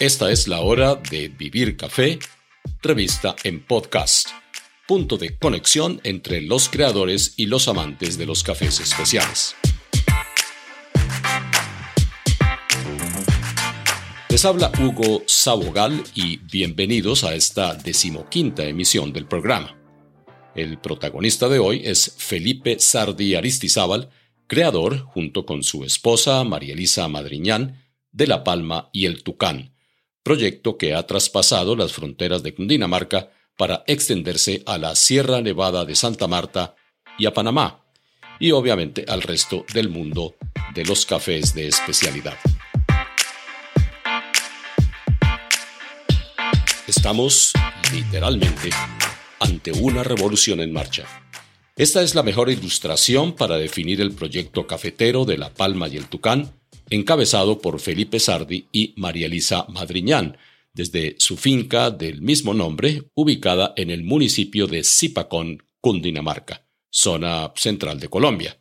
Esta es la hora de Vivir Café, revista en podcast, punto de conexión entre los creadores y los amantes de los cafés especiales. Les habla Hugo Sabogal y bienvenidos a esta decimoquinta emisión del programa. El protagonista de hoy es Felipe Sardi Aristizábal, creador, junto con su esposa María Elisa Madriñán, de La Palma y el Tucán, proyecto que ha traspasado las fronteras de Cundinamarca para extenderse a la Sierra Nevada de Santa Marta y a Panamá, y obviamente al resto del mundo de los cafés de especialidad. Estamos, literalmente, ante una revolución en marcha. Esta es la mejor ilustración para definir el proyecto cafetero de La Palma y el Tucán, encabezado por Felipe Sardi y María Elisa Madriñán, desde su finca del mismo nombre, ubicada en el municipio de Zipacón, Cundinamarca, zona central de Colombia.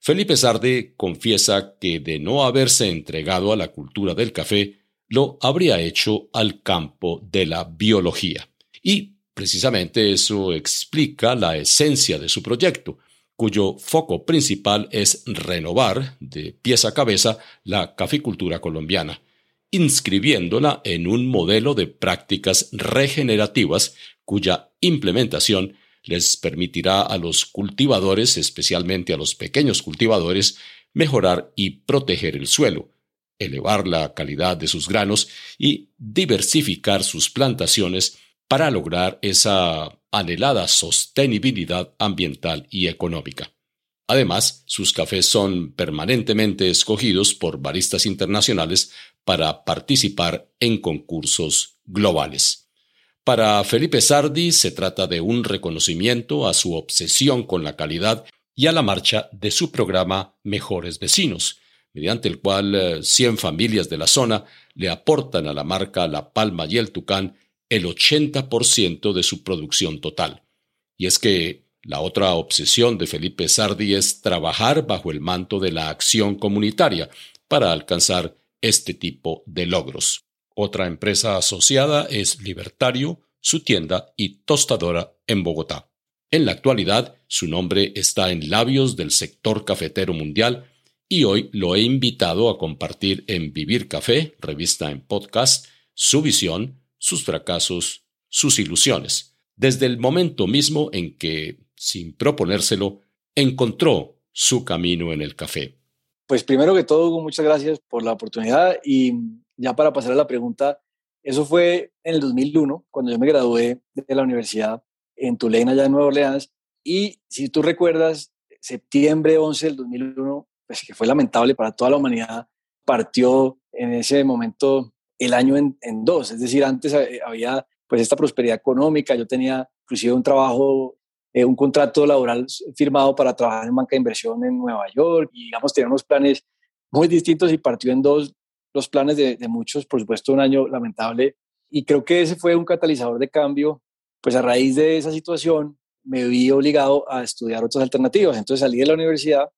Felipe Sardi confiesa que de no haberse entregado a la cultura del café, lo habría hecho al campo de la biología. Y precisamente eso explica la esencia de su proyecto, cuyo foco principal es renovar de pies a cabeza la caficultura colombiana, inscribiéndola en un modelo de prácticas regenerativas cuya implementación les permitirá a los cultivadores, especialmente a los pequeños cultivadores, mejorar y proteger el suelo, elevar la calidad de sus granos y diversificar sus plantaciones para lograr esa anhelada sostenibilidad ambiental y económica. Además, sus cafés son permanentemente escogidos por baristas internacionales para participar en concursos globales. Para Felipe Sardi se trata de un reconocimiento a su obsesión con la calidad y a la marcha de su programa Mejores Vecinos, mediante el cual 100 eh, familias de la zona le aportan a la marca La Palma y el Tucán el 80% de su producción total. Y es que la otra obsesión de Felipe Sardi es trabajar bajo el manto de la acción comunitaria para alcanzar este tipo de logros. Otra empresa asociada es Libertario, su tienda y tostadora en Bogotá. En la actualidad, su nombre está en labios del sector cafetero mundial y hoy lo he invitado a compartir en Vivir Café, revista en podcast, su visión, sus fracasos, sus ilusiones, desde el momento mismo en que, sin proponérselo, encontró su camino en el café. Pues primero que todo, Hugo, muchas gracias por la oportunidad y ya para pasar a la pregunta, eso fue en el 2001, cuando yo me gradué de la universidad en Tulane, allá en Nueva Orleans, y si tú recuerdas, septiembre 11 del 2001, pues que fue lamentable para toda la humanidad, partió en ese momento el año en, dos. Es decir, antes eh, había pues esta prosperidad económica, yo tenía inclusive un trabajo, eh, un contrato laboral firmado para trabajar en banca de inversión en Nueva York y digamos teníamos planes muy distintos y partió en dos los planes de, de muchos, por supuesto un año lamentable. Y creo que ese fue un catalizador de cambio, pues a raíz de esa situación me vi obligado a estudiar otras alternativas, entonces salí de la universidad,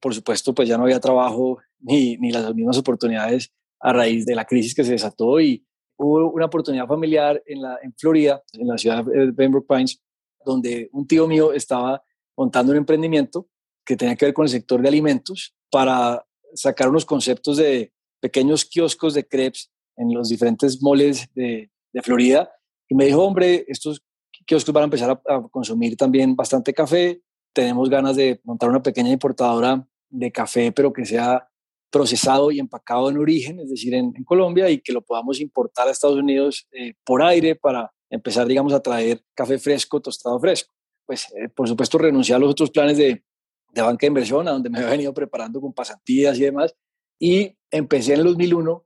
por supuesto pues ya no había trabajo ni, ni las mismas oportunidades a raíz de la crisis que se desató y hubo una oportunidad familiar en, la, en Florida, en la ciudad de Pembroke Pines, donde un tío mío estaba montando un emprendimiento que tenía que ver con el sector de alimentos para sacar unos conceptos de pequeños kioscos de crepes en los diferentes moles de, de Florida. Y me dijo, hombre, estos kioscos van a empezar a, a, consumir también bastante café. Tenemos ganas de montar una pequeña importadora de café, pero que sea procesado y empacado en origen, es decir, en, Colombia, y que lo podamos importar a Estados Unidos eh, por aire para empezar, digamos, a traer café fresco, tostado fresco. Pues, eh, por supuesto, renuncié a los otros planes de, de banca de inversión, a donde me había venido preparando con pasantías y demás, y empecé en el 2001,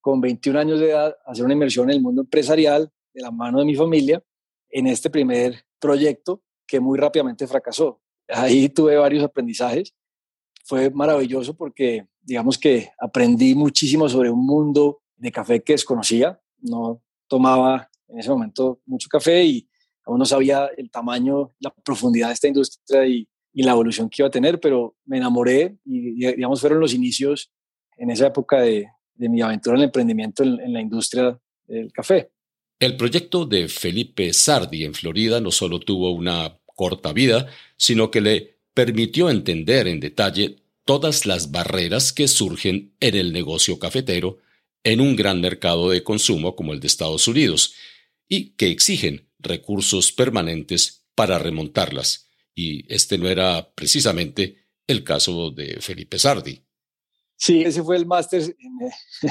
con 21 años de edad, a hacer una inversión en el mundo empresarial, de la mano de mi familia, en este primer proyecto que muy rápidamente fracasó. Ahí tuve varios aprendizajes. Fue maravilloso porque digamos que aprendí muchísimo sobre un mundo de café que desconocía. No tomaba en ese momento mucho café y aún no sabía el tamaño, la profundidad de esta industria y, y la evolución que iba a tener, pero me enamoré y digamos fueron los inicios en esa época de, de mi aventura en el emprendimiento en, la industria del café. El proyecto de Felipe Sardi en Florida no solo tuvo una corta vida, sino que le permitió entender en detalle todas las barreras que surgen en el negocio cafetero en un gran mercado de consumo como el de Estados Unidos y que exigen recursos permanentes para remontarlas. Y este no era precisamente el caso de Felipe Sardi. Sí, ese fue el máster en,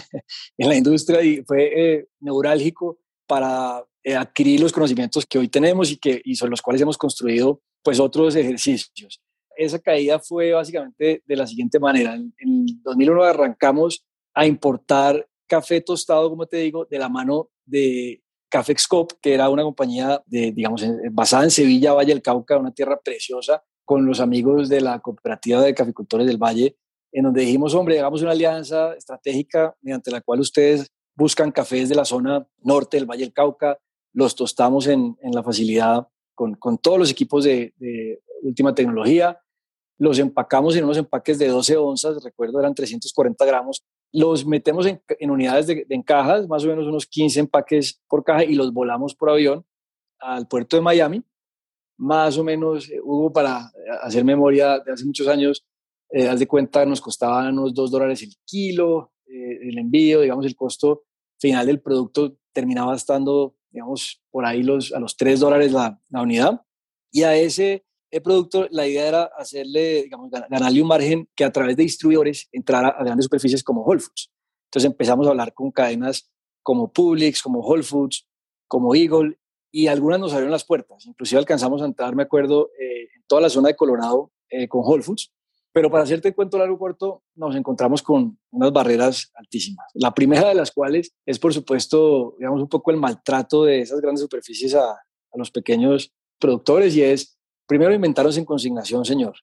la industria y fue eh, neurálgico para eh, adquirir los conocimientos que hoy tenemos y, que, sobre los cuales hemos construido pues otros ejercicios. Esa caída fue básicamente de la siguiente manera. En, en 2001 arrancamos a importar café tostado, como te digo, de la mano de Café Excop, que era una compañía de, digamos, basada en Sevilla, Valle del Cauca, una tierra preciosa, con los amigos de la cooperativa de caficultores del Valle, en donde dijimos, hombre, hagamos una alianza estratégica mediante la cual ustedes buscan cafés de la zona norte del Valle del Cauca, los tostamos en, en la facilidad con, con, todos los equipos de, de, última tecnología, los empacamos en unos empaques de 12 onzas, recuerdo eran 340 gramos, los metemos en, en unidades de, de, en cajas, más o menos unos 15 empaques por caja y los volamos por avión al puerto de Miami. Más o menos eh, hubo para hacer memoria de hace muchos años, eh, haz de cuenta, nos costaba unos 2 dólares el kilo, eh, el envío, digamos, el costo final del producto terminaba estando, digamos, por ahí los, a los 3 dólares la, la unidad. Y a ese producto la idea era hacerle, digamos, ganarle un margen que a través de distribuidores entrara a grandes superficies como Whole Foods. Entonces empezamos a hablar con cadenas como Publix, como Whole Foods, como Eagle, y algunas nos abrieron las puertas. Inclusive alcanzamos a entrar, me acuerdo, eh, en toda la zona de Colorado eh, con Whole Foods, pero para hacerte el cuento largo corto, nos encontramos con unas barreras altísimas. La primera de las cuales es, por supuesto, digamos, un poco el maltrato de esas grandes superficies a, a los pequeños productores y es, primero, inventaros en consignación, señor.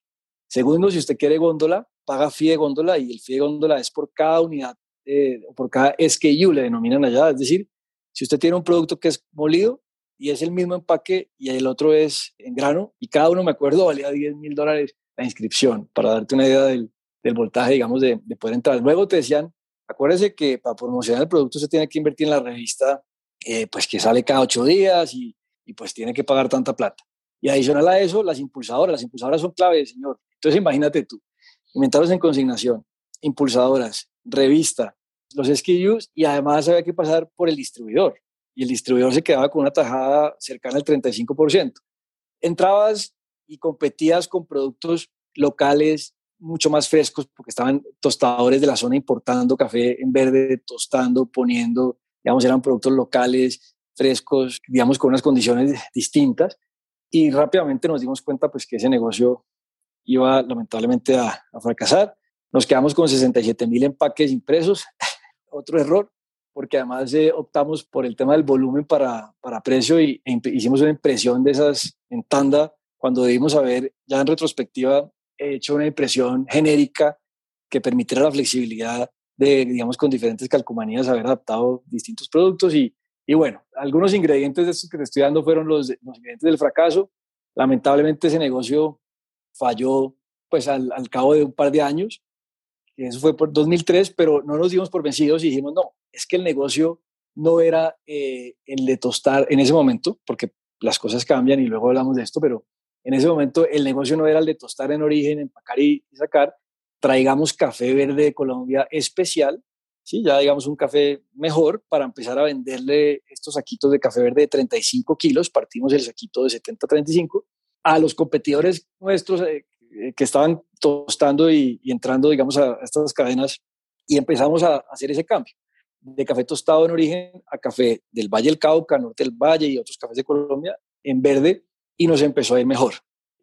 Segundo, si usted quiere góndola, paga fee de góndola y el fee de góndola es por cada unidad, eh, por cada SKU, le denominan allá. Es decir, si usted tiene un producto que es molido y es el mismo empaque y el otro es en grano y cada uno, me acuerdo, valía 10 mil dólares la inscripción, para darte una idea del, voltaje, digamos, de, de, poder entrar. Luego te decían, acuérdese que para promocionar el producto se tiene que invertir en la revista, eh, pues que sale cada ocho días y, y, pues tiene que pagar tanta plata. Y adicional a eso, las impulsadoras, las impulsadoras son clave, señor. Entonces imagínate tú, inventaros en consignación, impulsadoras, revista, los SKUs y además había que pasar por el distribuidor. Y el distribuidor se quedaba con una tajada cercana al 35%. Entrabas y competías con productos locales mucho más frescos porque estaban tostadores de la zona importando café en verde, tostando, poniendo, digamos, eran productos locales, frescos, digamos, con unas condiciones distintas. Y rápidamente nos dimos cuenta pues que ese negocio iba lamentablemente a, a fracasar. Nos quedamos con 67 mil empaques impresos, otro error, porque además eh, optamos por el tema del volumen para, para precio y e hicimos una impresión de esas en tanda cuando debimos haber, ya en retrospectiva, hecho una impresión genérica que permitiera la flexibilidad de, digamos, con diferentes calcomanías, haber adaptado distintos productos. Y, y bueno, algunos ingredientes de estos que te estoy dando fueron los, los ingredientes del fracaso. Lamentablemente ese negocio falló pues al, cabo de un par de años. Eso fue por 2003, pero no nos dimos por vencidos y dijimos, no, es que el negocio no era eh, el de tostar en ese momento, porque las cosas cambian y luego hablamos de esto, pero en ese momento el negocio no era el de tostar en origen, empacar y, sacar. Traigamos café verde de Colombia especial, ¿sí? ya digamos un café mejor para empezar a venderle estos saquitos de café verde de 35 kilos, partimos el saquito de 70-35, a los competidores nuestros eh, eh, que estaban tostando y, y, entrando, digamos, a estas cadenas y empezamos a hacer ese cambio de café tostado en origen a café del Valle del Cauca, Norte del Valle y otros cafés de Colombia en verde y nos empezó a ir mejor.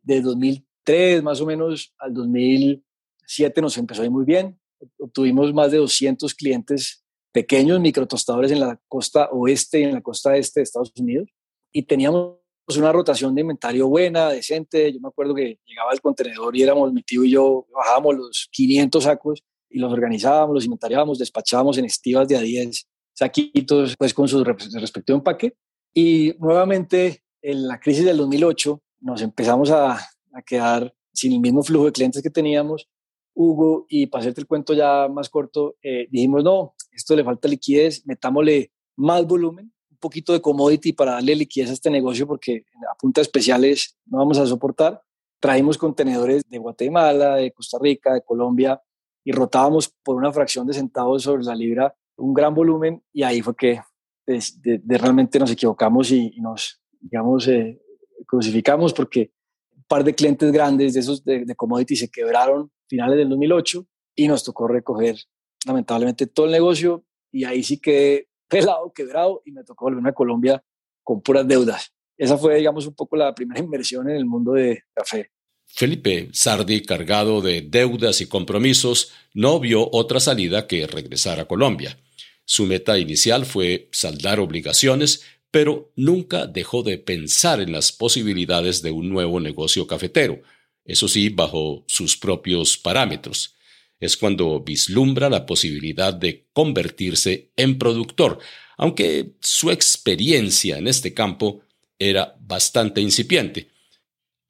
De 2003 más o menos al 2007 nos empezó a ir muy bien. Obtuvimos más de 200 clientes pequeños microtostadores en la costa oeste y en la costa este de Estados Unidos y teníamos una rotación de inventario buena, decente. Yo me acuerdo que llegaba el contenedor y éramos mi tío y yo, bajábamos los 500 sacos y los organizábamos, los inventariábamos, despachábamos en estivas de a 10 saquitos, pues con su respectivo empaque. Y nuevamente en la crisis del 2008 nos empezamos a, a quedar sin el mismo flujo de clientes que teníamos. Hugo, y para hacerte el cuento ya más corto, eh, dijimos, no, esto le falta liquidez, metámosle más volumen, un poquito de commodity para darle liquidez a este negocio porque a punta especiales no vamos a soportar. Traímos contenedores de Guatemala, de Costa Rica, de Colombia y rotábamos por una fracción de centavos sobre la libra un gran volumen y ahí fue que de, realmente nos equivocamos y, nos, digamos, eh, crucificamos porque un par de clientes grandes de esos de, de commodity se quebraron finales del 2008 y nos tocó recoger lamentablemente todo el negocio y ahí sí quedé pelado, quebrado y me tocó volverme a Colombia con puras deudas. Esa fue, digamos, un poco la primera inversión en el mundo de café. Felipe Sardi, cargado de deudas y compromisos, no vio otra salida que regresar a Colombia. Su meta inicial fue saldar obligaciones, pero nunca dejó de pensar en las posibilidades de un nuevo negocio cafetero, eso sí, bajo sus propios parámetros. Es cuando vislumbra la posibilidad de convertirse en productor, aunque su experiencia en este campo era bastante incipiente.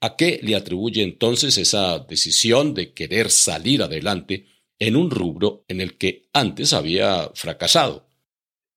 ¿A qué le atribuye entonces esa decisión de querer salir adelante en un rubro en el que antes había fracasado?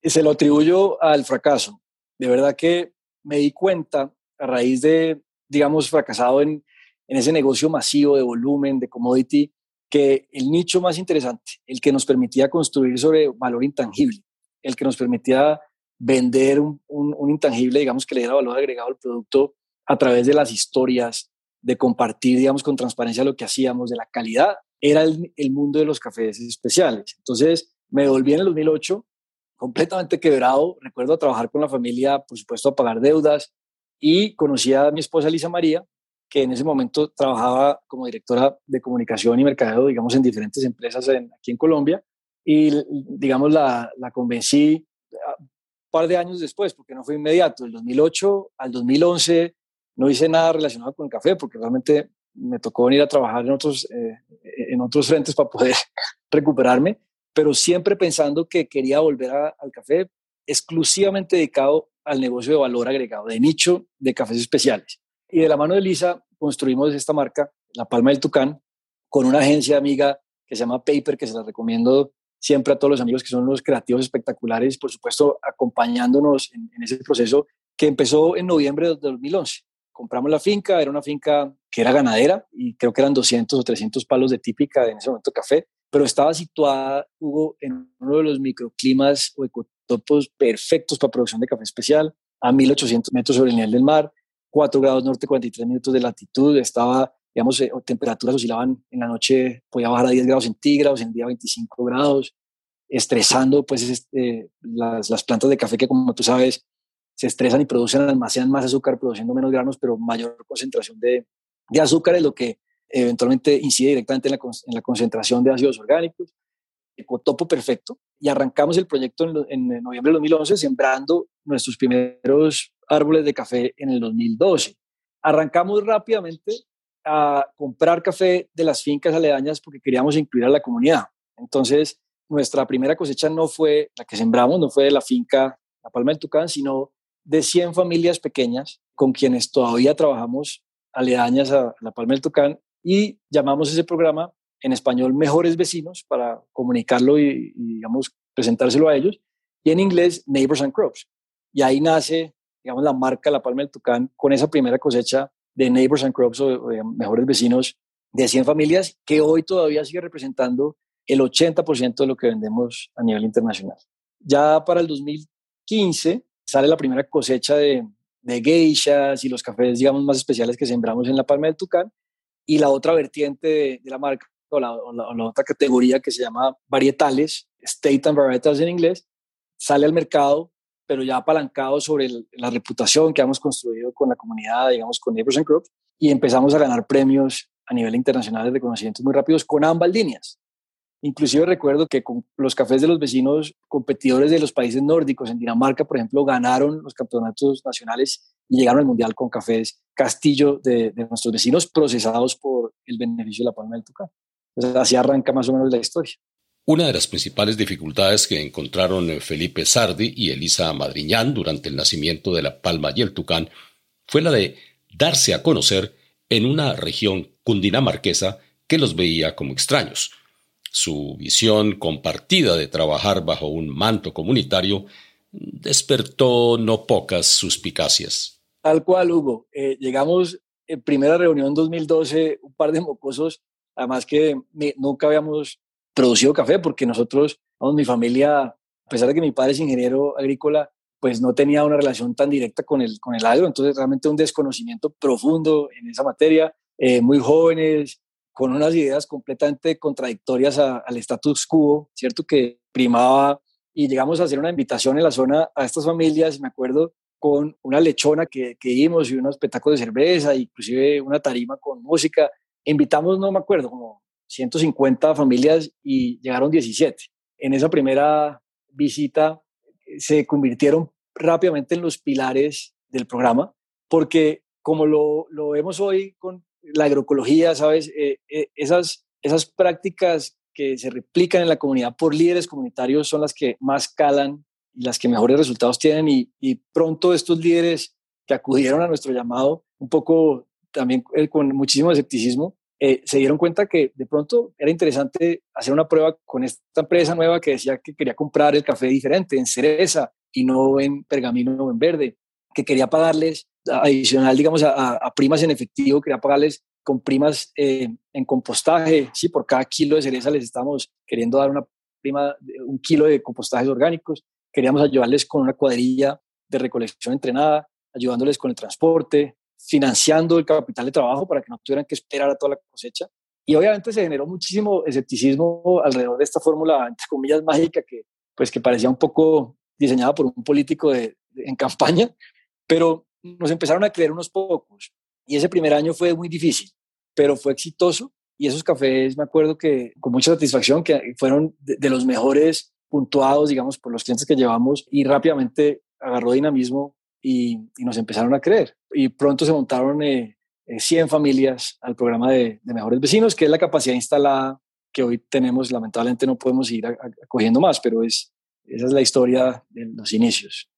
Se lo atribuyo al fracaso. De verdad que me di cuenta a raíz de, digamos, fracasado en, en ese negocio masivo de volumen, de commodity, que el nicho más interesante, el que nos permitía construir sobre valor intangible, el que nos permitía vender un, intangible, digamos, que le diera valor agregado al producto a través de las historias, de compartir, digamos, con transparencia lo que hacíamos, de la calidad, era el, el mundo de los cafés especiales. Entonces, me volví en el 2008 completamente quebrado. Recuerdo trabajar con la familia, por supuesto, a pagar deudas y conocí a mi esposa Lisa María, que en ese momento trabajaba como directora de comunicación y mercadeo, digamos, en diferentes empresas aquí en Colombia. Y, digamos, la, la convencí ah, un par de años después, porque no fue inmediato. Del 2008 al 2011 no hice nada relacionado con el café, porque realmente me tocó venir a trabajar en otros, eh, en otros frentes para poder recuperarme, pero siempre pensando que quería volver al café exclusivamente dedicado al negocio de valor agregado, de nicho de cafés especiales. Y de la mano de Lisa construimos esta marca, La Palma del Tucán, con una agencia amiga que se llama Paper, que se la recomiendo siempre a todos los amigos que son los creativos espectaculares, por supuesto acompañándonos en, ese proceso que empezó en noviembre de 2011. Compramos la finca, era una finca que era ganadera y creo que eran 200 o 300 palos de típica en ese momento café, pero estaba situada, Hugo, en uno de los microclimas o ecotopos perfectos para producción de café especial, a 1800 metros sobre el nivel del mar, 4 grados norte, 43 minutos de latitud, estaba, digamos, eh, temperaturas oscilaban en la noche, podía bajar a 10 grados centígrados, en el día 25 grados, estresando pues este, las, las, plantas de café que como tú sabes se estresan y producen, almacenan más azúcar, produciendo menos granos, pero mayor concentración de, de azúcar es lo que eventualmente incide directamente en la, en la concentración de ácidos orgánicos. Ecotopo perfecto. Y arrancamos el proyecto en noviembre de 2011 sembrando nuestros primeros árboles de café en el 2012. Arrancamos rápidamente a comprar café de las fincas aledañas porque queríamos incluir a la comunidad. Entonces, nuestra primera cosecha no fue la que sembramos, no fue de la finca La Palma del Tucán, sino de 100 familias pequeñas con quienes todavía trabajamos aledañas a La Palma del Tucán y llamamos ese programa en español Mejores Vecinos para comunicarlo y, y digamos, presentárselo a ellos, y en inglés Neighbors and Crops. Y ahí nace digamos, la marca La Palma del Tucán con esa primera cosecha de Neighbors and Crops o, de mejores vecinos de 100 familias que hoy todavía sigue representando el 80% de lo que vendemos a nivel internacional. Ya para el 2015 sale la primera cosecha de, de geishas y los cafés, digamos, más especiales que sembramos en La Palma del Tucán y la otra vertiente de, la marca o la, otra categoría que se llama varietales, state and varietals en inglés, sale al mercado pero ya apalancado sobre la reputación que hemos construido con la comunidad, digamos, con Neighbors and y empezamos a ganar premios a nivel internacional de reconocimientos muy rápidos con ambas líneas. Inclusive recuerdo que con los cafés de los vecinos competidores de los países nórdicos, en Dinamarca, por ejemplo, ganaron los campeonatos nacionales y llegaron al Mundial con cafés Castillo de, nuestros vecinos procesados por el beneficio de la palma del Tucán. Así arranca más o menos la historia. Una de las principales dificultades que encontraron Felipe Sardi y Elisa Madriñán durante el nacimiento de La Palma y el Tucán fue la de darse a conocer en una región cundinamarquesa que los veía como extraños. Su visión compartida de trabajar bajo un manto comunitario despertó no pocas suspicacias. Tal cual, Hugo. Eh, llegamos en primera reunión en 2012, un par de mocosos, además que nunca habíamos producido café porque nosotros, vamos, mi familia, a pesar de que mi padre es ingeniero agrícola, pues no tenía una relación tan directa con el, con el agro, entonces realmente un desconocimiento profundo en esa materia, eh, muy jóvenes, con unas ideas completamente contradictorias al status quo, ¿cierto? Que primaba y llegamos a hacer una invitación en la zona a estas familias, me acuerdo, con una lechona que, que dimos y unos petacos de cerveza, inclusive una tarima con música. Invitamos, no me acuerdo, como 150 familias y llegaron 17. En esa primera visita se convirtieron rápidamente en los pilares del programa, porque como lo, lo vemos hoy con la agroecología, ¿sabes? Eh, eh, esas, esas prácticas que se replican en la comunidad por líderes comunitarios son las que más calan y las que mejores resultados tienen y, y pronto estos líderes que acudieron a nuestro llamado, un poco también eh, con muchísimo escepticismo, eh, se dieron cuenta que de pronto era interesante hacer una prueba con esta empresa nueva que decía que quería comprar el café diferente, en cereza y no en pergamino o en verde, que quería pagarles adicional, digamos, a, primas en efectivo, quería pagarles con primas eh, en compostaje, sí, por cada kilo de cereza les estamos queriendo dar una prima, un kilo de compostajes orgánicos, queríamos ayudarles con una cuadrilla de recolección entrenada, ayudándoles con el transporte, financiando el capital de trabajo para que no tuvieran que esperar a toda la cosecha. Y obviamente se generó muchísimo escepticismo alrededor de esta fórmula, entre comillas, mágica, que, pues, que parecía un poco diseñada por un político de, en campaña, pero nos empezaron a creer unos pocos. Y ese primer año fue muy difícil, pero fue exitoso. Y esos cafés, me acuerdo que con mucha satisfacción, que fueron de los mejores puntuados, digamos, por los clientes que llevamos y rápidamente agarró dinamismo y, nos empezaron a creer. Y pronto se montaron eh, 100 eh, familias al programa de, Mejores Vecinos, que es la capacidad instalada que hoy tenemos. Lamentablemente no podemos ir acogiendo más, pero es, esa es la historia de los inicios.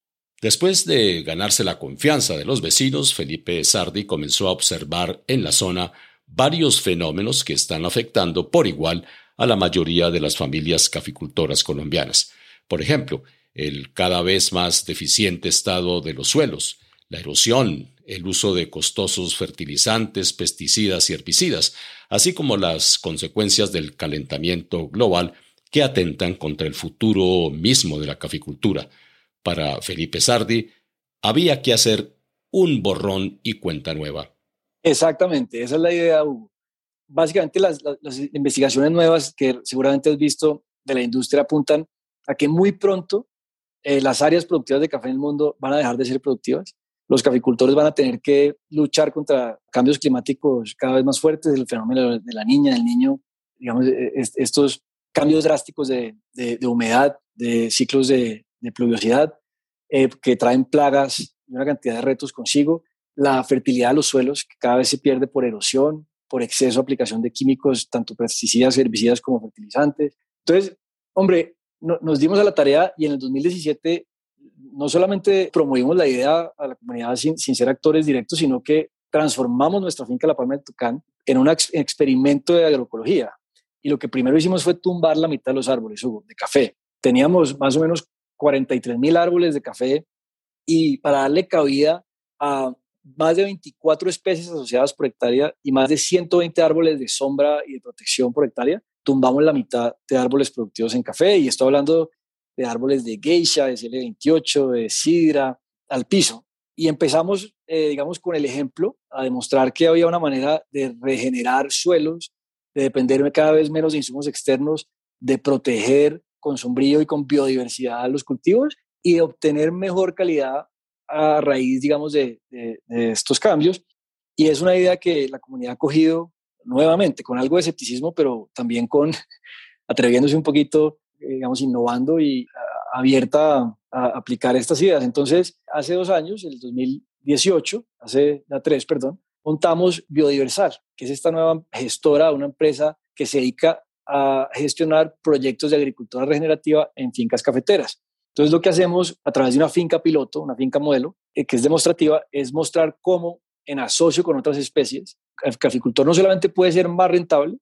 Después de ganarse la confianza de los vecinos, Felipe Sardi comenzó a observar en la zona varios fenómenos que están afectando por igual a la mayoría de las familias caficultoras colombianas. Por ejemplo, el cada vez más deficiente estado de los suelos, la erosión, el uso de costosos fertilizantes, pesticidas y herbicidas, así como las consecuencias del calentamiento global que atentan contra el futuro mismo de la caficultura. Para Felipe Sardi, había que hacer un borrón y cuenta nueva. Exactamente, esa es la idea, Hugo. Básicamente las, investigaciones nuevas que seguramente has visto de la industria apuntan a que muy pronto eh, las áreas productivas de café en el mundo van a dejar de ser productivas. Los caficultores van a tener que luchar contra cambios climáticos cada vez más fuertes, el fenómeno de la niña, del niño, digamos, e, e, estos cambios drásticos de, humedad, de ciclos de, pluviosidad, eh, que traen plagas y una cantidad de retos consigo. La fertilidad de los suelos, que cada vez se pierde por erosión, por exceso de aplicación de químicos, tanto pesticidas, herbicidas como fertilizantes. Entonces, hombre, nos dimos a la tarea y en el 2017 no solamente promovimos la idea a la comunidad sin, ser actores directos, sino que transformamos nuestra finca La Palma del Tucán en un experimento de agroecología. Y lo que primero hicimos fue tumbar la mitad de los árboles, Hugo, de café. Teníamos más o menos 43 mil árboles de café y para darle cabida a más de 24 especies asociadas por hectárea y más de 120 árboles de sombra y de protección por hectárea, tumbamos la mitad de árboles productivos en café y estoy hablando de árboles de geisha, de CL28, de sidra, al piso. Y empezamos, eh, digamos, con el ejemplo a demostrar que había una manera de regenerar suelos, de depender cada vez menos de insumos externos, de proteger con sombrío y con biodiversidad los cultivos y de obtener mejor calidad a raíz, digamos, de, de estos cambios. Y es una idea que la comunidad ha cogido nuevamente, con algo de escepticismo, pero también con atreviéndose un poquito, eh, digamos, innovando y ah, abierta a, aplicar estas ideas. Entonces, hace dos años, el 2018, hace la tres, perdón, montamos Biodiversal, que es esta nueva gestora, una empresa que se dedica a gestionar proyectos de agricultura regenerativa en fincas cafeteras. Entonces, lo que hacemos a través de una finca piloto, una finca modelo, eh, que es demostrativa, es mostrar cómo en asocio con otras especies, el caficultor no solamente puede ser más rentable,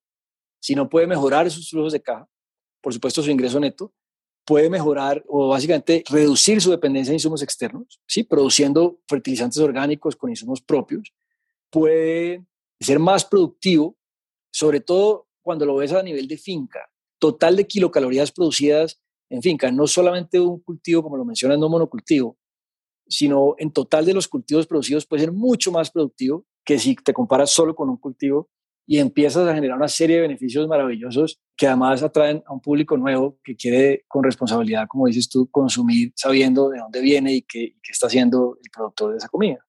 sino puede mejorar sus flujos de caja, por supuesto su ingreso neto, puede mejorar o básicamente reducir su dependencia de insumos externos, ¿sí? produciendo fertilizantes orgánicos con insumos propios, puede ser más productivo, sobre todo cuando lo ves a nivel de finca. Total de kilocalorías producidas en finca, no solamente un cultivo, como lo mencionas, no monocultivo, sino en total de los cultivos producidos puede ser mucho más productivo que si te comparas solo con un cultivo y empiezas a generar una serie de beneficios maravillosos que además atraen a un público nuevo que quiere con responsabilidad, como dices tú, consumir sabiendo de dónde viene y qué, qué está haciendo el productor de esa comida.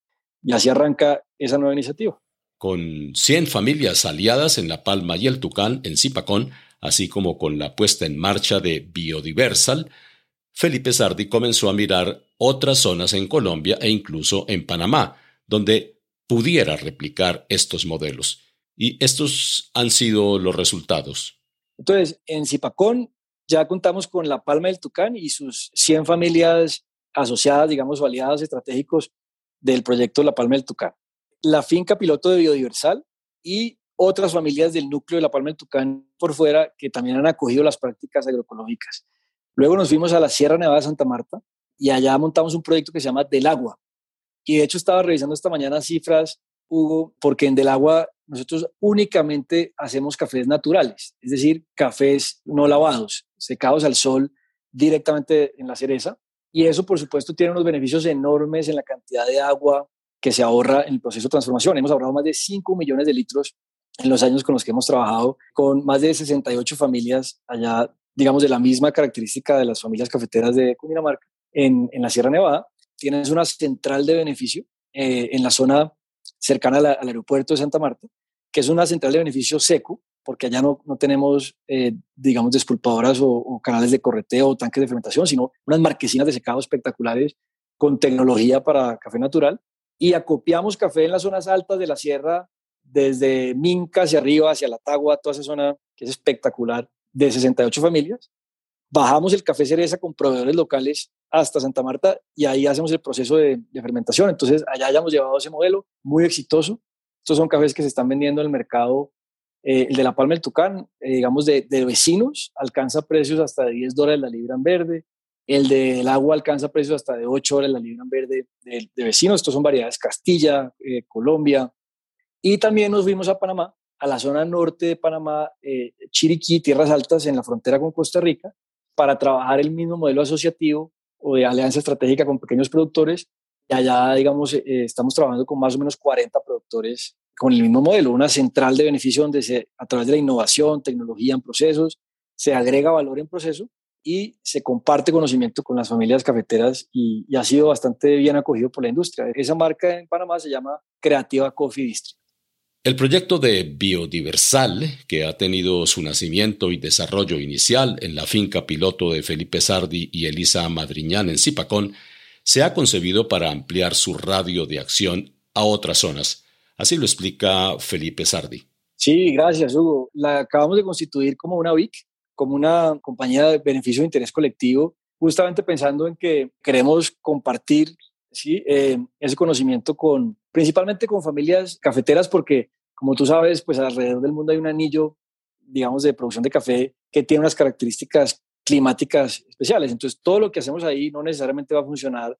Y así arranca esa nueva iniciativa. Con 100 familias aliadas en La Palma y el Tucán, en Zipacón, así como con la puesta en marcha de Biodiversal, Felipe Sardi comenzó a mirar otras zonas en Colombia e incluso en Panamá, donde pudiera replicar estos modelos. Y estos han sido los resultados. Entonces, en Zipacón ya contamos con La Palma del Tucán y sus 100 familias asociadas, digamos, o aliadas estratégicos del proyecto La Palma del Tucán. La finca piloto de Biodiversal y otras familias del núcleo de La Palma del Tucán por fuera que también han acogido las prácticas agroecológicas. Luego nos fuimos a la Sierra Nevada de Santa Marta y allá montamos un proyecto que se llama Del Agua. Y de hecho estaba revisando esta mañana cifras, Hugo, porque en Del Agua nosotros únicamente hacemos cafés naturales, es decir, cafés no lavados, secados al sol directamente en la cereza. Y eso, por supuesto, tiene unos beneficios enormes en la cantidad de agua que se ahorra en el proceso de transformación. Hemos ahorrado más de 5 millones de litros en los años con los que hemos trabajado con más de 68 familias allá, digamos, de la misma característica de las familias cafeteras de Cundinamarca en, en la Sierra Nevada. Tienes una central de beneficio eh, en la zona cercana al aeropuerto de Santa Marta, que es una central de beneficio seco, porque allá no, no tenemos, eh, digamos, despulpadoras o, canales de correteo o tanques de fermentación, sino unas marquesinas de secado espectaculares con tecnología para café natural. Y acopiamos café en las zonas altas de la sierra, desde Minca hacia arriba, hacia la Tagua, toda esa zona que es espectacular, de 68 familias. Bajamos el café cereza con proveedores locales hasta Santa Marta y ahí hacemos el proceso de, de fermentación. Entonces, allá hayamos llevado ese modelo muy exitoso estos son cafés que se están vendiendo en el mercado. Eh, el de la Palma del Tucán, eh, digamos, de, vecinos, alcanza precios hasta de 10 dólares la libra en verde. El del agua alcanza precios hasta de 8 dólares la libra en verde de, vecinos. Estos son variedades Castilla, eh, Colombia. Y también nos fuimos a Panamá, a la zona norte de Panamá, Chiriquí, Tierras Altas, en la frontera con Costa Rica, para trabajar el mismo modelo asociativo o de alianza estratégica con pequeños productores y allá, digamos, eh, estamos trabajando con más o menos 40 productores con el mismo modelo, una central de beneficio donde se, a través de la innovación, tecnología en procesos, se agrega valor en proceso y se comparte conocimiento con las familias cafeteras y, y, ha sido bastante bien acogido por la industria. Esa marca en Panamá se llama Creativa Coffee District. El proyecto de Biodiversal, que ha tenido su nacimiento y desarrollo inicial en la finca piloto de Felipe Sardi y Elisa Madriñán en Zipacón, se ha concebido para ampliar su radio de acción a otras zonas. Así lo explica Felipe Sardi. Sí, gracias, Hugo. La acabamos de constituir como una WIC, como una compañía de beneficio de interés colectivo, justamente pensando en que queremos compartir ¿sí? Eh, ese conocimiento con, principalmente con familias cafeteras, porque como tú sabes, pues alrededor del mundo hay un anillo, digamos, de producción de café que tiene unas características climáticas especiales. Entonces, todo lo que hacemos ahí no necesariamente va a funcionar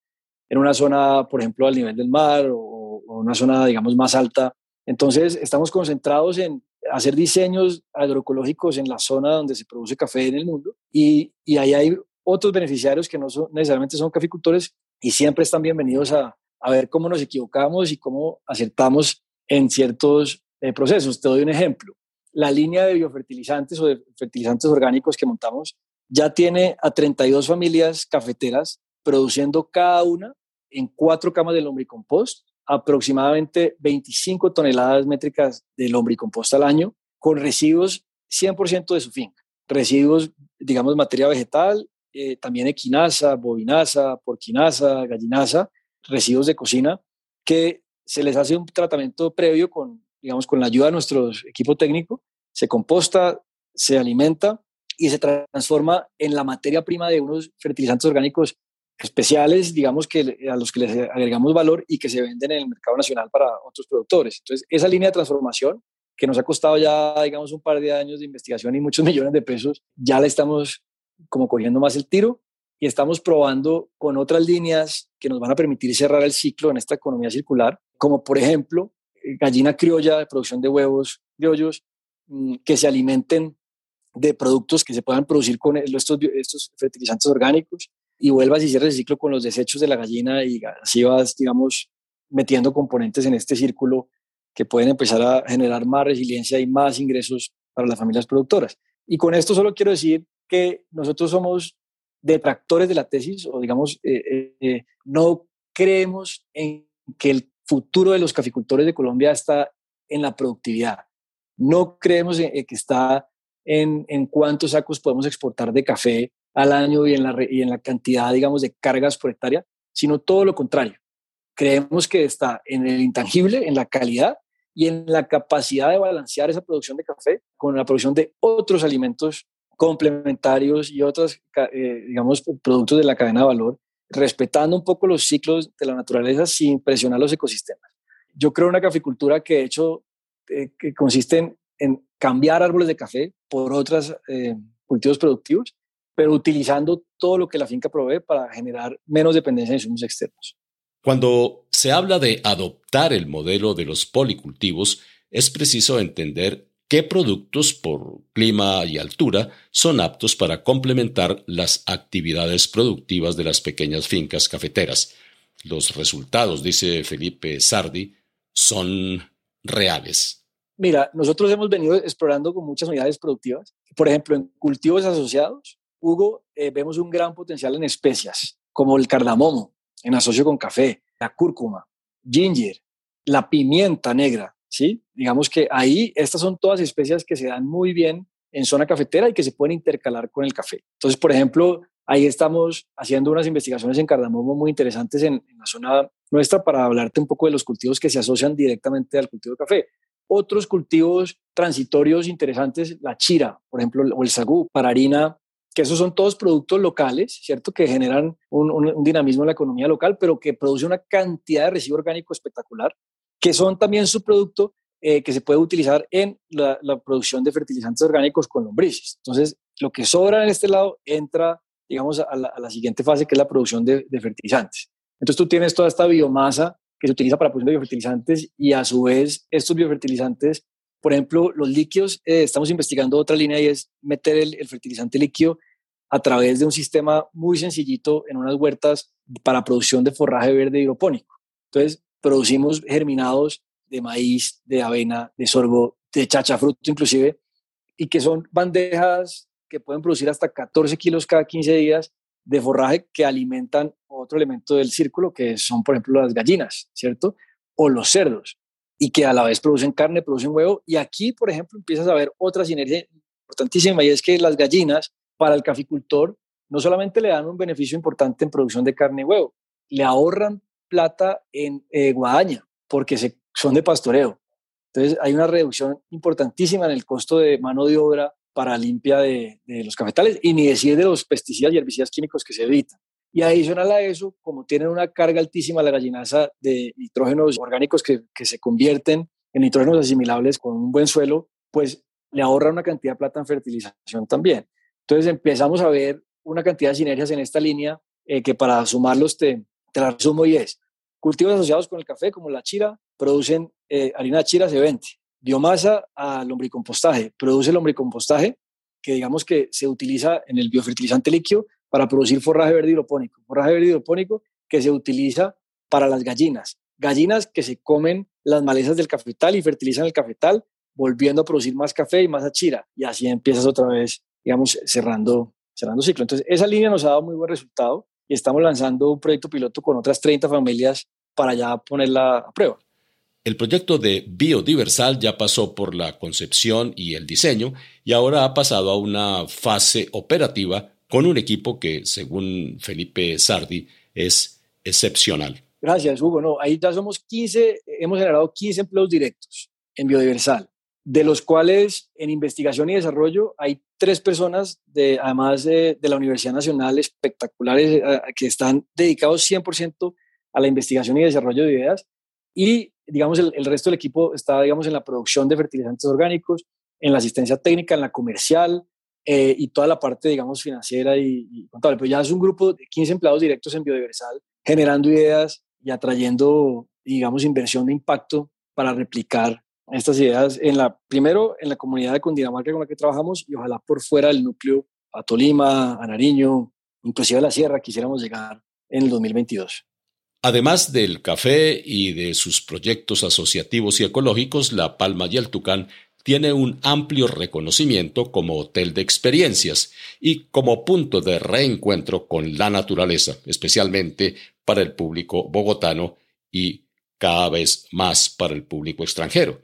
en una zona, por ejemplo, al nivel del mar o, una zona, digamos, más alta. Entonces, estamos concentrados en hacer diseños agroecológicos en la zona donde se produce café en el mundo y, y ahí hay otros beneficiarios que no son, necesariamente son caficultores y siempre están bienvenidos a, a ver cómo nos equivocamos y cómo acertamos en ciertos eh, procesos. Te doy un ejemplo. La línea de biofertilizantes o de fertilizantes orgánicos que montamos ya tiene a 32 familias cafeteras produciendo cada una en cuatro camas de lombricompost aproximadamente 25 toneladas métricas de lombricompost al año con residuos 100% de su finca. Residuos, digamos, materia vegetal, eh, también equinasa, bovinaza, porquinaza, gallinaza, residuos de cocina, que se les hace un tratamiento previo con, digamos, con la ayuda de nuestro equipo técnico, se composta, se alimenta y se transforma en la materia prima de unos fertilizantes orgánicos especiales, digamos que a los que les agregamos valor y que se venden en el mercado nacional para otros productores. Entonces, esa línea de transformación, que nos ha costado ya, digamos, un par de años de investigación y muchos millones de pesos, ya le estamos como cogiendo más el tiro y estamos probando con otras líneas que nos van a permitir cerrar el ciclo en esta economía circular, como por ejemplo eh, gallina criolla de producción de huevos criollos mm, que se alimenten de productos que se puedan producir con estos, estos fertilizantes orgánicos y vuelvas y cierres el ciclo con los desechos de la gallina y así vas, digamos, metiendo componentes en este círculo que pueden empezar a generar más resiliencia y más ingresos para las familias productoras. Y con esto solo quiero decir que nosotros somos detractores de la tesis o digamos, eh, eh, eh, no creemos en que el futuro de los caficultores de Colombia está en la productividad. No creemos que está en, en, cuántos sacos podemos exportar de café al año y en, la, y en la cantidad, digamos, de cargas por hectárea, sino todo lo contrario. Creemos que está en el intangible, en la calidad y en la capacidad de balancear esa producción de café con la producción de otros alimentos complementarios y otros, eh, digamos, productos de la cadena de valor, respetando un poco los ciclos de la naturaleza sin presionar los ecosistemas. Yo creo una caficultura que de hecho eh, que consiste en, cambiar árboles de café por otros eh, cultivos productivos, pero utilizando todo lo que la finca provee para generar menos dependencia de insumos externos. Cuando se habla de adoptar el modelo de los policultivos, es preciso entender qué productos por clima y altura son aptos para complementar las actividades productivas de las pequeñas fincas cafeteras. Los resultados, dice Felipe Sardi, son reales. Mira, nosotros hemos venido explorando con muchas unidades productivas. Por ejemplo, en cultivos asociados, Hugo, eh, vemos un gran potencial en especias, como el cardamomo, en asocio con café, la cúrcuma, ginger, la pimienta negra, ¿sí? Digamos que ahí estas son todas especias que se dan muy bien en zona cafetera y que se pueden intercalar con el café. Entonces, por ejemplo, ahí estamos haciendo unas investigaciones en cardamomo muy interesantes en, la zona nuestra para hablarte un poco de los cultivos que se asocian directamente al cultivo de café. Otros cultivos transitorios interesantes, la chira, por ejemplo, o el sagú para harina, que esos son todos productos locales, ¿cierto? Que generan un, un dinamismo en la economía local, pero que produce una cantidad de residuo orgánico espectacular que son también su producto eh, que se puede utilizar en la, producción de fertilizantes orgánicos con lombrices. Entonces, lo que sobra en este lado entra, digamos, a la, siguiente fase, que es la producción de, fertilizantes. Entonces, tú tienes toda esta biomasa que se utiliza para la producción biofertilizantes y a su vez estos biofertilizantes, por ejemplo, los líquidos, eh, estamos investigando otra línea y es meter el, el fertilizante líquido a través de un sistema muy sencillito en unas huertas para producción de forraje verde hidropónico. Entonces, producimos germinados de maíz, de avena, de sorgo, de chachafruto inclusive, y que son bandejas que pueden producir hasta 14 kilos cada 15 días de forraje que alimentan otro elemento del círculo, que son, por ejemplo, las gallinas, ¿cierto? O los cerdos, y que a la vez producen carne, producen huevo. Y aquí, por ejemplo, empiezas a ver otra sinergia importantísima, y es que las gallinas, para el caficultor, no solamente le dan un beneficio importante en producción de carne y huevo, le ahorran plata en eh, guadaña porque se, son de pastoreo. Entonces hay una reducción importantísima en el costo de mano de obra para limpia de, los cafetales y ni decir de los pesticidas y herbicidas químicos que se evitan. Y adicional a eso, como tienen una carga altísima la gallinaza de nitrógenos orgánicos que, que se convierten en nitrógenos asimilables con un buen suelo, pues le ahorra una cantidad de plata en fertilización también. Entonces empezamos a ver una cantidad de sinergias en esta línea eh, que para sumarlos te, te la resumo y es, cultivos asociados con el café, como la chira, producen eh, harina chira, se vende. Biomasa a lombricompostaje, produce lombricompostaje, que digamos que se utiliza en el biofertilizante líquido para producir forraje verde hidropónico. Forraje verde hidropónico que se utiliza para las gallinas. Gallinas que se comen las malezas del cafetal y fertilizan el cafetal, volviendo a producir más café y más achira. Y así empiezas otra vez, digamos, cerrando, cerrando ciclo. Entonces, esa línea nos ha dado muy buen resultado y estamos lanzando un proyecto piloto con otras 30 familias para ya ponerla a prueba. El proyecto de Biodiversal ya pasó por la concepción y el diseño y ahora ha pasado a una fase operativa con un equipo que, según Felipe Sardi, es excepcional. Gracias, Hugo. No, ahí ya somos 15, hemos generado 15 empleos directos en Biodiversal de los cuales en investigación y desarrollo hay tres personas, de, además de, la Universidad Nacional, espectaculares, eh, que están dedicados 100% a la investigación y desarrollo de ideas. y, digamos, el, resto del equipo está, digamos, en la producción de fertilizantes orgánicos, en la asistencia técnica, en la comercial eh, y toda la parte, digamos, financiera y, contable. Pero ya es un grupo de 15 empleados directos en Biodiversal, generando ideas y atrayendo, digamos, inversión de impacto para replicar estas ideas en la, primero en la comunidad de Cundinamarca con la que trabajamos y ojalá por fuera del núcleo a Tolima, a Nariño, inclusive a la Sierra, quisiéramos llegar en el 2022. Además del café y de sus proyectos asociativos y ecológicos, La Palma y el Tucán tiene un amplio reconocimiento como hotel de experiencias y como punto de reencuentro con la naturaleza, especialmente para el público bogotano y cada vez más para el público extranjero.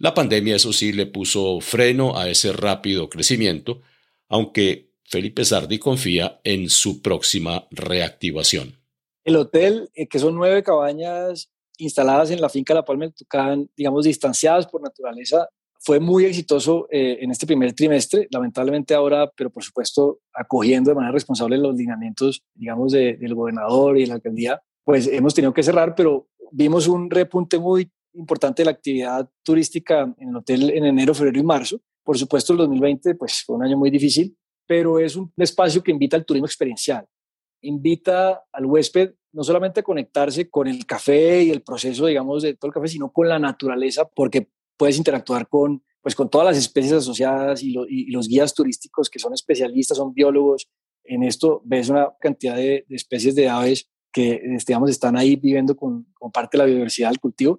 La pandemia, eso sí, le puso freno a ese rápido crecimiento, aunque Felipe Sardi confía en su próxima reactivación. El hotel, eh, que son nueve cabañas instaladas en la finca La Palma del Tucán, digamos, distanciadas por naturaleza, fue muy exitoso eh, en este primer trimestre, lamentablemente ahora, pero por supuesto acogiendo de manera responsable los lineamientos, digamos, del gobernador y de la alcaldía, pues hemos tenido que cerrar, pero vimos un repunte muy importante de la actividad turística en el hotel en enero, febrero y marzo. Por supuesto, el 2020 pues, fue un año muy difícil, pero es un espacio que invita al turismo experiencial. Invita al huésped no solamente a conectarse con el café y el proceso, digamos, de todo el café, sino con la naturaleza, porque puedes interactuar con, pues, con todas las especies asociadas y, los guías turísticos que son especialistas, son biólogos. En esto ves una cantidad de, especies de aves que digamos, están ahí viviendo con, parte de la biodiversidad del cultivo.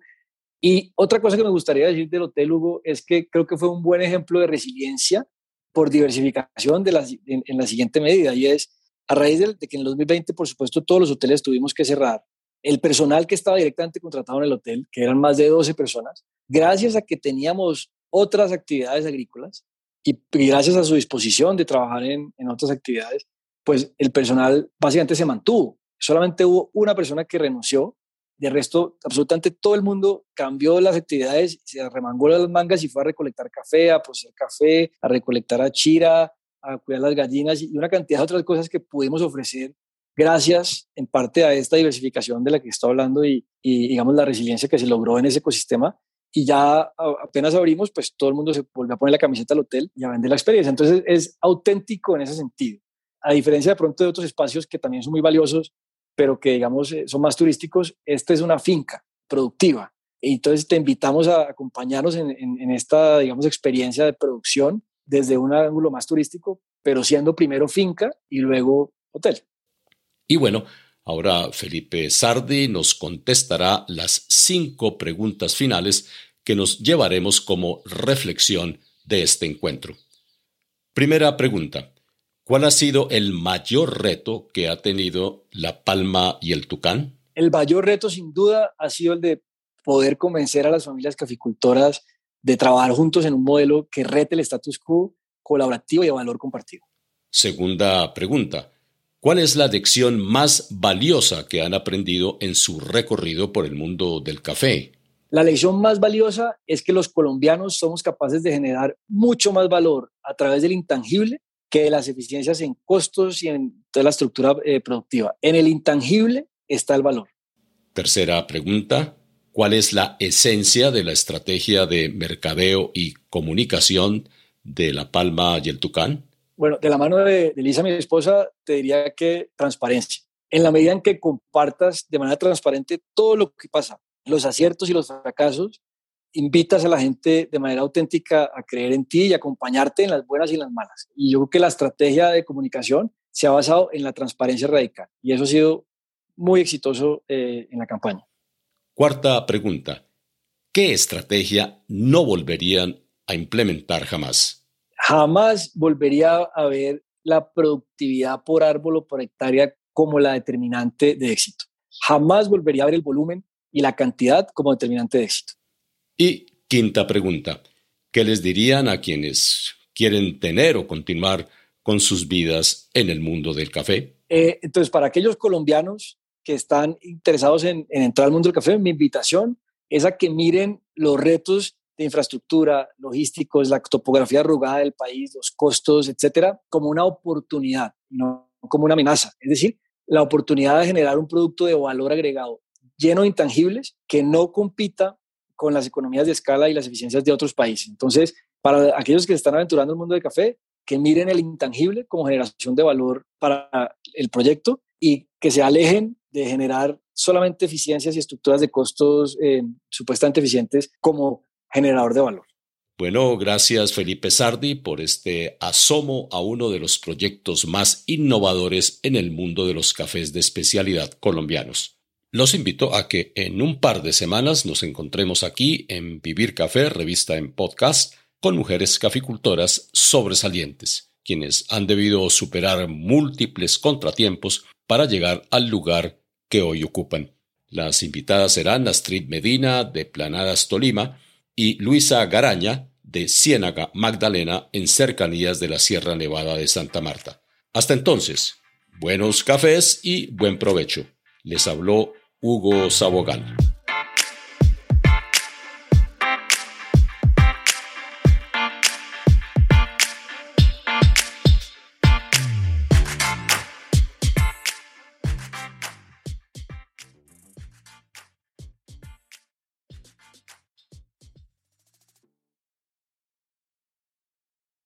Y otra cosa que me gustaría decir del Hotel Hugo es que creo que fue un buen ejemplo de resiliencia por diversificación en, la siguiente medida, y es a raíz de, que en el 2020, por supuesto, todos los hoteles tuvimos que cerrar, el personal que estaba directamente contratado en el hotel, que eran más de 12 personas, gracias a que teníamos otras actividades agrícolas y, gracias a su disposición de trabajar en, en otras actividades, pues el personal básicamente se mantuvo. Solamente hubo una persona que renunció, de resto, absolutamente todo el mundo cambió las actividades, se remangó las mangas y fue a recolectar café, a procesar café, a recolectar achira, a cuidar las gallinas y una cantidad de otras cosas que pudimos ofrecer gracias en parte a esta diversificación de la que estoy hablando y, digamos la resiliencia que se logró en ese ecosistema. Y ya apenas abrimos, pues todo el mundo se volvió a poner la camiseta al hotel y a vender la experiencia. Entonces es auténtico en ese sentido. A diferencia de pronto de otros espacios que también son muy valiosos, pero que digamos eh, son más turísticos, esta es una finca productiva. Entonces te invitamos a acompañarnos en esta, digamos, experiencia de producción desde un ángulo más turístico, pero siendo primero finca y luego hotel. Y bueno, ahora Felipe Sardi nos contestará las cinco preguntas finales que nos llevaremos como reflexión de este encuentro. Primera pregunta. ¿Cuál ha sido el mayor reto que ha tenido La Palma y el Tucán? El mayor reto, sin duda, ha sido el de poder convencer a las familias caficultoras de trabajar juntos en un modelo que rete el status quo colaborativo y de valor compartido. Segunda pregunta. ¿Cuál es la lección más valiosa que han aprendido en su recorrido por el mundo del café? La lección más valiosa es que los colombianos somos capaces de generar mucho más valor a través del intangible que de las eficiencias en costos y en toda la estructura eh, productiva. En el intangible está el valor. Tercera pregunta. ¿Cuál es la esencia de la estrategia de mercadeo y comunicación de La Palma y el Tucán? Bueno, de la mano de, de Lisa, mi esposa, te diría que transparencia. En la medida en que compartas de manera transparente todo lo que pasa, los aciertos y los fracasos, invitas a la gente de manera auténtica a creer en ti y acompañarte en las buenas y en las malas. Y yo creo que la estrategia de comunicación se ha basado en la transparencia radical y eso ha sido muy exitoso eh, en la campaña. Cuarta pregunta. ¿Qué estrategia no volverían a implementar jamás? jamás volvería a ver la productividad por árbol o por hectárea como la determinante de éxito. Jamás volvería a ver el volumen y la cantidad como determinante de éxito. Y quinta pregunta, ¿qué les dirían a quienes quieren tener o continuar con sus vidas en el mundo del café? Eh, entonces, para aquellos colombianos que están interesados en, en entrar al mundo del café, mi invitación es a que miren los retos de infraestructura, logísticos, la topografía arrugada del país, los costos, etcétera, como una oportunidad, no como una amenaza. Es decir, la oportunidad de generar un producto de valor agregado lleno de intangibles que no compita con las economías de escala y las eficiencias de otros países. Entonces, para aquellos que están aventurando el mundo del café, que miren el intangible como generación de valor para el proyecto y que se alejen de generar solamente eficiencias y estructuras de costos eh, supuestamente eficientes como generador de valor. Bueno, gracias Felipe Sardi por este asomo a uno de los proyectos más innovadores en el mundo de los cafés de especialidad colombianos. Los invito a que en un par de semanas nos encontremos aquí en Vivir Café, revista en podcast, con mujeres caficultoras sobresalientes, quienes han debido superar múltiples contratiempos para llegar al lugar que hoy ocupan. Las invitadas serán Astrid Medina, de Planadas Tolima, y Luisa Garaña, de Ciénaga Magdalena, en cercanías de la Sierra Nevada de Santa Marta. Hasta entonces, buenos cafés y buen provecho. Les habló Hugo Sabogal.